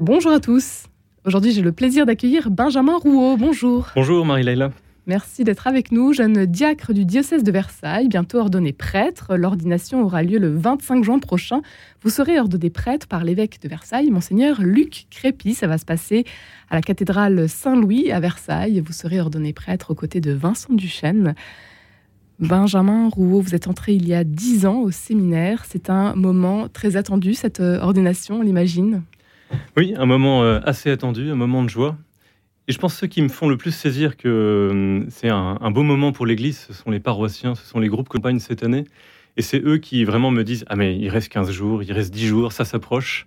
Bonjour à tous. Aujourd'hui, j'ai le plaisir d'accueillir Benjamin Rouault. Bonjour. Bonjour Marie-Laila. Merci d'être avec nous, jeune diacre du diocèse de Versailles, bientôt ordonné prêtre. L'ordination aura lieu le 25 juin prochain. Vous serez ordonné prêtre par l'évêque de Versailles, monseigneur Luc Crépy. Ça va se passer à la cathédrale Saint-Louis à Versailles. Vous serez ordonné prêtre aux côtés de Vincent Duchesne. Benjamin Rouault, vous êtes entré il y a dix ans au séminaire. C'est un moment très attendu, cette euh, ordination, on l'imagine? Oui, un moment euh, assez attendu, un moment de joie. Et je pense que ceux qui me font le plus saisir que euh, c'est un, beau moment pour l'Église, ce sont les paroissiens, ce sont les groupes campagne cette année. Et c'est eux qui vraiment me disent Ah, mais il reste 15 jours, il reste 10 jours, ça s'approche.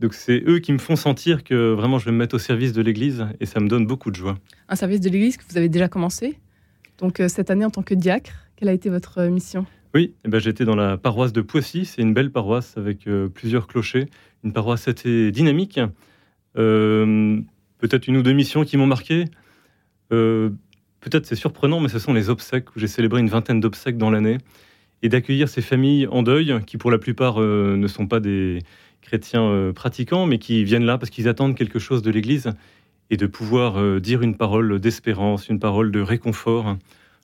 Donc c'est eux qui me font sentir que vraiment je vais me mettre au service de l'Église et ça me donne beaucoup de joie. Un service de l'Église que vous avez déjà commencé? Donc euh, cette année en tant que diacre, quelle a été votre mission? Oui, eh ben, j'étais dans la paroisse de Poissy. C'est une belle paroisse avec euh, plusieurs clochers, une paroisse assez dynamique. Peut-être une ou deux missions qui m'ont marqué. Peut-être c'est surprenant, mais ce sont les obsèques où j'ai célébré une vingtaine d'obsèques dans l'année et d'accueillir ces familles en deuil qui pour la plupart ne sont pas des chrétiens pratiquants, mais qui viennent là parce qu'ils attendent quelque chose de l'Église et de pouvoir euh, dire une parole d'espérance, une parole de réconfort,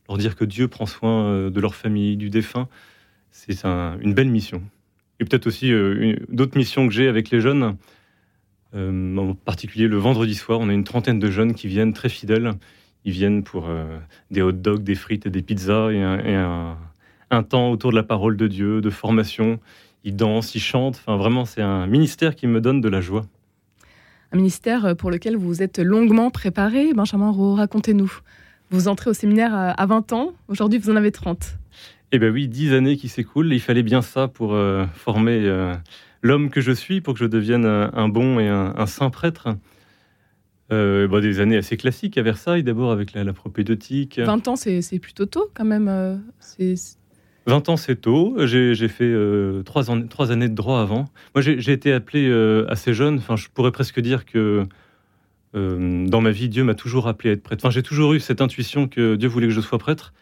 leur dire que Dieu prend soin euh, de leur famille, du défunt. C'est une belle mission. Et peut-être aussi euh, d'autres missions que j'ai avec les jeunes, en particulier le vendredi soir, on a une trentaine de jeunes qui viennent très fidèles. Ils viennent pour des hot dogs, des frites et des pizzas et, un, temps autour de la parole de Dieu, de formation. Ils dansent, ils chantent. Enfin, vraiment, c'est un ministère qui me donne de la joie un ministère pour lequel vous vous êtes longuement préparé. Benjamin Roux, racontez-nous. Vous entrez au séminaire à 20 ans, aujourd'hui vous en avez 30. Eh bien oui, 10 années qui s'écoulent, il fallait bien ça pour euh, former euh, l'homme que je suis, pour que je devienne un, bon et un, saint prêtre. Euh, bah, des années assez classiques à Versailles, d'abord avec la, la propédeutique. 20 ans, c'est plutôt tôt quand même. c'est 20 ans, c'est tôt. J'ai fait euh, trois, années de droit avant. Moi, j'ai été appelé euh, assez jeune. Enfin, je pourrais presque dire que euh, dans ma vie, Dieu m'a toujours appelé à être prêtre. Enfin, j'ai toujours eu cette intuition que Dieu voulait que je sois prêtre.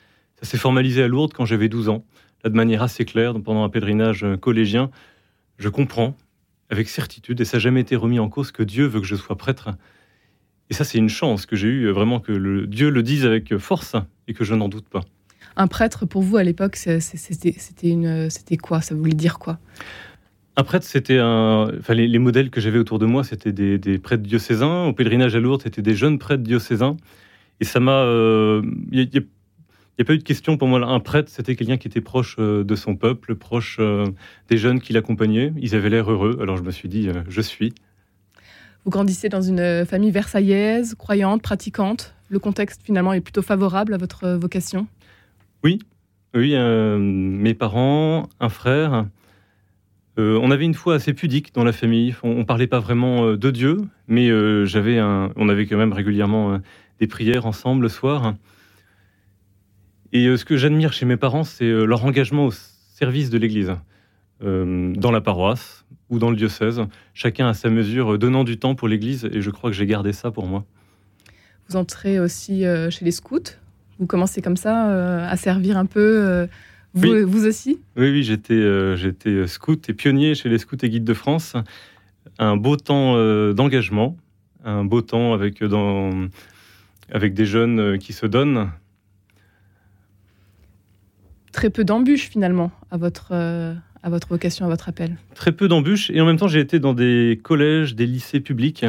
Ça s'est formalisé à Lourdes quand j'avais 12 ans, là, de manière assez claire, pendant un pèlerinage collégien. Je comprends avec certitude, et ça n'a jamais été remis en cause, que Dieu veut que je sois prêtre. Et ça, c'est une chance que j'ai eue, vraiment que Dieu le dise avec force et que je n'en doute pas. Un prêtre, pour vous, à l'époque, c'était quoi? Ça voulait dire quoi? Un prêtre, c'était un. Enfin, les, modèles que j'avais autour de moi, c'était des, prêtres diocésains. Au pèlerinage à Lourdes, c'était des jeunes prêtres diocésains. Et ça m'a. Il euh, n'y a, pas eu de question pour moi. Un prêtre, c'était quelqu'un qui était proche euh, de son peuple, proche euh, des jeunes qui l'accompagnaient. Ils avaient l'air heureux. Alors je me suis dit, je suis. Vous grandissez dans une famille versaillaise, croyante, pratiquante. Le contexte, finalement, est plutôt favorable à votre vocation? Oui, oui, mes parents, un frère. Euh, on avait une foi assez pudique dans la famille. On, ne parlait pas vraiment euh, de Dieu, mais j'avais on avait quand même régulièrement des prières ensemble le soir. Et ce que j'admire chez mes parents, c'est leur engagement au service de l'Église, dans la paroisse ou dans le diocèse. Chacun à sa mesure, donnant du temps pour l'Église, et je crois que j'ai gardé ça pour moi. Vous entrez aussi chez les scouts vous commencez comme ça euh, à servir un peu euh, vous, aussi Oui, oui, j'étais euh, j'étais scout et pionnier chez les scouts et guides de France. Un beau temps d'engagement, un beau temps avec, dans, avec des jeunes qui se donnent. Très peu d'embûches finalement à votre, à votre vocation, à votre appel. Très peu d'embûches et en même temps j'ai été dans des collèges, des lycées publics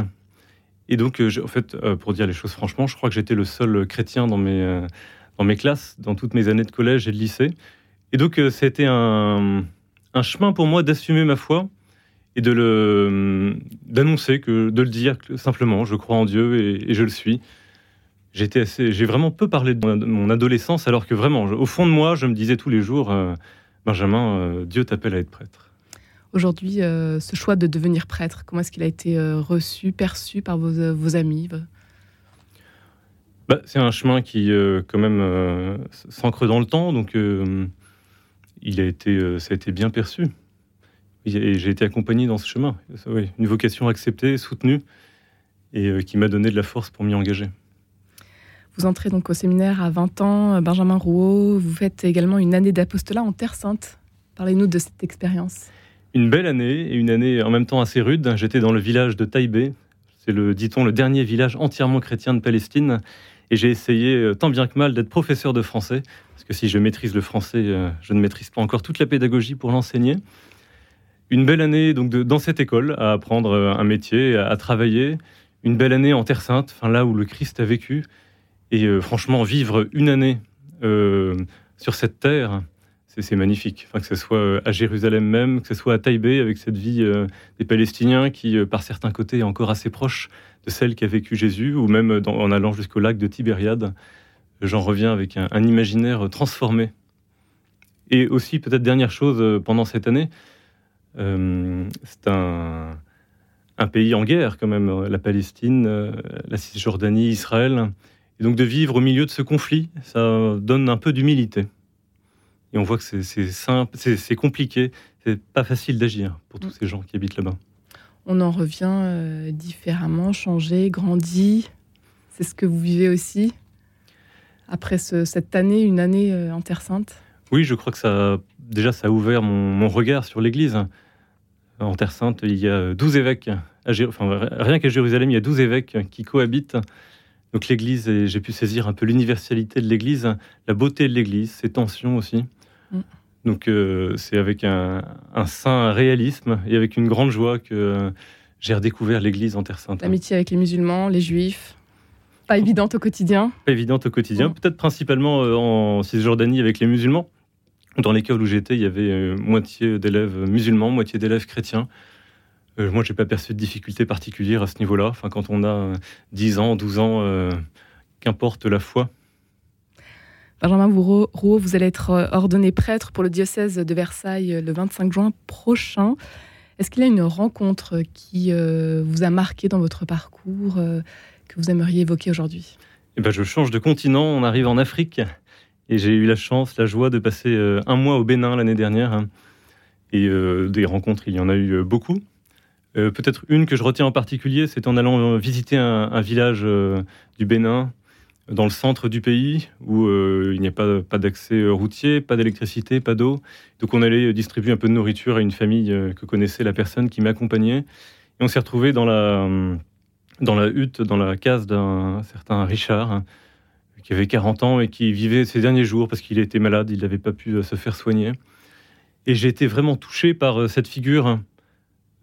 et donc, euh, en fait, euh, pour dire les choses franchement, je crois que j'étais le seul chrétien dans mes, euh, dans mes classes, dans toutes mes années de collège et de lycée. Et donc, c'était un, un chemin pour moi d'assumer ma foi et de le d'annoncer que de le dire simplement je crois en Dieu et, je le suis. J'étais assez j'ai vraiment peu parlé de mon adolescence alors que vraiment au fond de moi je me disais tous les jours Benjamin Dieu t'appelle à être prêtre aujourd'hui euh, ce choix de devenir prêtre Comment est-ce qu'il a été euh, reçu, perçu par vos, euh, amis bah, C'est un chemin qui, quand même, s'ancre dans le temps, donc il a été, ça a été bien perçu. Et j'ai été accompagné dans ce chemin. une vocation acceptée, soutenue, et qui m'a donné de la force pour m'y engager. Vous entrez donc au séminaire à 20 ans, Benjamin Rouault. Vous faites également une année d'apostolat en Terre Sainte. Parlez-nous de cette expérience. Une belle année, et une année en même temps assez rude. J'étais dans le village de Taïbé. C'est le, dit-on, le dernier village entièrement chrétien de Palestine. Et j'ai essayé, euh, tant bien que mal, d'être professeur de français. Parce que si je maîtrise le français, euh, je ne maîtrise pas encore toute la pédagogie pour l'enseigner. Une belle année donc dans cette école, à apprendre euh, un métier, à, travailler. Une belle année en Terre Sainte, là où le Christ a vécu. Et franchement, vivre une année sur cette terre, c'est magnifique. Que ce soit à Jérusalem même, que ce soit à Taïbé, avec cette vie des Palestiniens qui, par certains côtés, est encore assez proche de celle qu'a vécu Jésus, ou même en allant jusqu'au lac de Tibériade, j'en reviens avec un, imaginaire transformé. Et aussi, peut-être dernière chose euh, pendant cette année, euh, c'est un, pays en guerre quand même, la Palestine, euh, la Cisjordanie, Israël. Et donc de vivre au milieu de ce conflit, ça donne un peu d'humilité. Et on voit que c'est simple, c'est compliqué, c'est pas facile d'agir pour tous mm. ces gens qui habitent là-bas on en revient euh, différemment, changé, grandi. C'est ce que vous vivez aussi après cette année, une année euh, en Terre Sainte Oui, je crois que ça, déjà, ça a ouvert mon, regard sur l'Église. En Terre Sainte, il y a 12 évêques. rien qu'à Jérusalem, il y a 12 évêques qui cohabitent. Donc l'Église, j'ai pu saisir un peu l'universalité de l'Église, la beauté de l'Église, ses tensions aussi. Mm. Donc euh, c'est avec un, saint réalisme et avec une grande joie que j'ai redécouvert l'Église en Terre Sainte. L'amitié avec les musulmans, les juifs, pas évidente au quotidien Pas évidente au quotidien, peut-être principalement euh, en Cisjordanie avec les musulmans. Dans l'école où j'étais, il y avait euh, moitié d'élèves musulmans, moitié d'élèves chrétiens. moi, je n'ai pas perçu de difficulté particulière à ce niveau-là. Enfin, quand on a 10 ans, 12 ans, qu'importe la foi, Benjamin Rouault, vous allez être euh, ordonné prêtre pour le diocèse de Versailles euh, le 25 juin prochain. Est-ce qu'il y a une rencontre qui euh, vous a marqué dans votre parcours que vous aimeriez évoquer aujourd'hui? Eh ben, Je change de continent, on arrive en Afrique et j'ai eu la chance, la joie de passer un mois au Bénin l'année dernière. Et des rencontres, il y en a eu beaucoup. Peut-être une que je retiens en particulier, c'est en allant visiter un village du Bénin dans le centre du pays où euh, il n'y a pas, d'accès euh, routier, pas d'électricité, pas d'eau. Donc on allait distribuer un peu de nourriture à une famille euh, que connaissait la personne qui m'accompagnait. Et on s'est retrouvé dans la, dans la hutte, dans la case d'un certain Richard, hein, qui avait 40 ans et qui vivait ses derniers jours parce qu'il était malade, il n'avait pas pu se faire soigner. Et j'ai été vraiment touché par cette figure hein,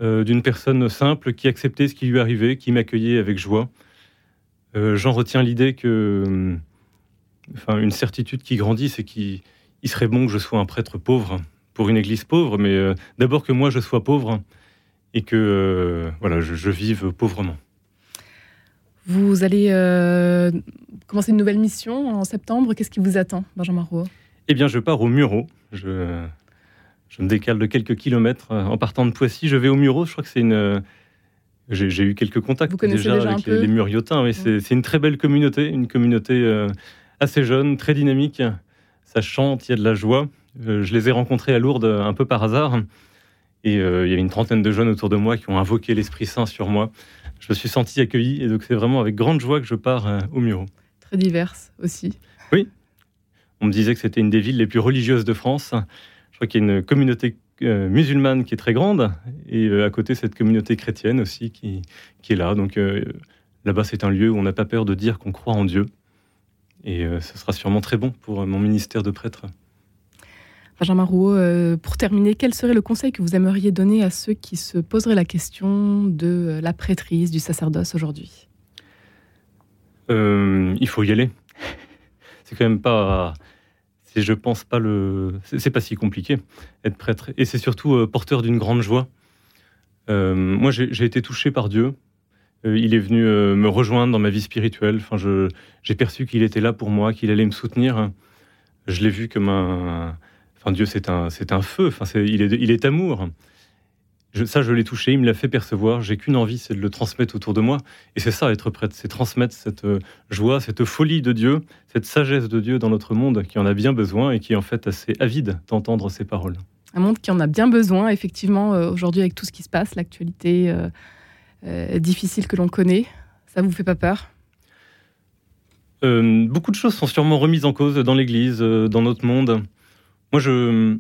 d'une personne simple qui acceptait ce qui lui arrivait, qui m'accueillait avec joie. Euh, j'en retiens l'idée que, euh, enfin, une certitude qui grandit, c'est qu'il serait bon que je sois un prêtre pauvre pour une église pauvre, mais euh, d'abord que moi je sois pauvre et que voilà, je, vive pauvrement. Vous allez commencer une nouvelle mission en septembre. Qu'est-ce qui vous attend, Benjamin Rouault? Eh bien, je pars au Muro. Je, je, me décale de quelques kilomètres en partant de Poissy. Je vais au Muro. Je crois que c'est une j'ai eu quelques contacts déjà, avec les, Muriotins. mais c'est une très belle communauté, une communauté euh, assez jeune, très dynamique. Ça chante, il y a de la joie. Euh, je les ai rencontrés à Lourdes un peu par hasard. Et euh, il y avait une trentaine de jeunes autour de moi qui ont invoqué l'Esprit Saint sur moi. Je me suis senti accueilli et donc c'est vraiment avec grande joie que je pars au Muro. Très diverse aussi. Oui. On me disait que c'était une des villes les plus religieuses de France. Je crois qu'il y a une communauté euh, musulmane qui est très grande, et euh, à côté cette communauté chrétienne aussi qui, qui est là. Donc euh, là-bas, c'est un lieu où on n'a pas peur de dire qu'on croit en Dieu. Et ce sera sûrement très bon pour mon ministère de prêtre. Benjamin Rouault, pour terminer, quel serait le conseil que vous aimeriez donner à ceux qui se poseraient la question de la prêtrise, du sacerdoce aujourd'hui? Il faut y aller. C'est quand même pas c'est, je pense, pas le. C'est pas si compliqué, être prêtre. Et c'est surtout euh, porteur d'une grande joie. Euh, moi, j'ai été touché par Dieu. Euh, il est venu me rejoindre dans ma vie spirituelle. Enfin, j'ai perçu qu'il était là pour moi, qu'il allait me soutenir. Je l'ai vu comme un. Enfin, Dieu, c'est un, c'est un feu. Enfin, il, est, il est amour ça, je l'ai touché, il me l'a fait percevoir. J'ai qu'une envie, c'est de le transmettre autour de moi. Et c'est ça, être prêtre, c'est transmettre cette euh, joie, cette folie de Dieu, cette sagesse de Dieu dans notre monde qui en a bien besoin et qui est en fait assez avide d'entendre ces paroles. Un monde qui en a bien besoin, effectivement, euh, aujourd'hui avec tout ce qui se passe, l'actualité euh, difficile que l'on connaît. Ça vous fait pas peur? Beaucoup de choses sont sûrement remises en cause dans l'Église, dans notre monde. Moi, je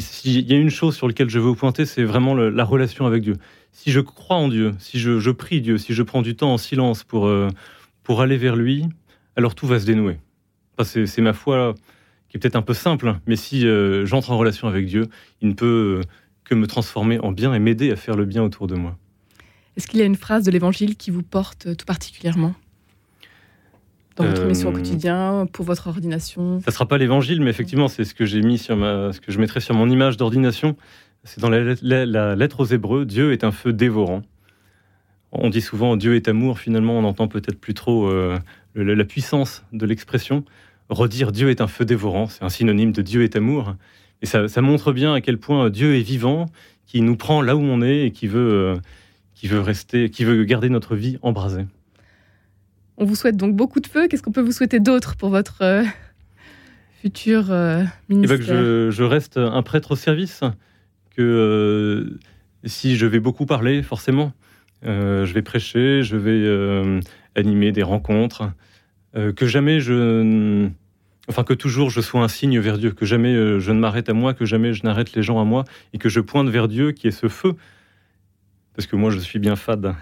S'il y a une chose sur laquelle je veux vous pointer, c'est vraiment la relation avec Dieu. Si je crois en Dieu, si je, prie Dieu, si je prends du temps en silence pour, euh, pour aller vers lui, alors tout va se dénouer. c'est ma foi qui est peut-être un peu simple, mais si euh, j'entre en relation avec Dieu, il ne peut que me transformer en bien et m'aider à faire le bien autour de moi. Est-ce qu'il y a une phrase de l'Évangile qui vous porte tout particulièrement? Dans votre mission au euh, quotidien, pour votre ordination Ça ne sera pas l'évangile, mais effectivement, c'est ce que j'ai mis sur ma, ce que je mettrai sur mon image d'ordination. C'est dans la, lettre aux Hébreux, Dieu est un feu dévorant. On dit souvent Dieu est amour, finalement, on n'entend peut-être plus trop euh, la, puissance de l'expression. Redire Dieu est un feu dévorant, c'est un synonyme de Dieu est amour. Et ça, montre bien à quel point Dieu est vivant, qui nous prend là où on est et qui veut, euh, qui veut rester, qui veut garder notre vie embrasée. On vous souhaite donc beaucoup de feu. Qu'est-ce qu'on peut vous souhaiter d'autre pour votre euh, futur euh, ministère que je, reste un prêtre au service. Que euh, si je vais beaucoup parler, forcément, je vais prêcher, je vais animer des rencontres, que jamais je, enfin que toujours je sois un signe vers Dieu, que jamais je ne m'arrête à moi, que jamais je n'arrête les gens à moi, et que je pointe vers Dieu qui est ce feu, parce que moi je suis bien fade.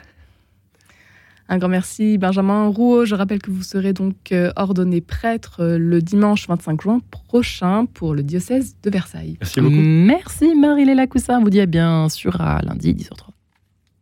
Un grand merci Benjamin Rouault. Je rappelle que vous serez donc euh, ordonné prêtre euh, le dimanche 25 juin prochain pour le diocèse de Versailles. Merci beaucoup. Merci Marie-Léla Coussin. On vous dit à bien sûr à lundi 10h30.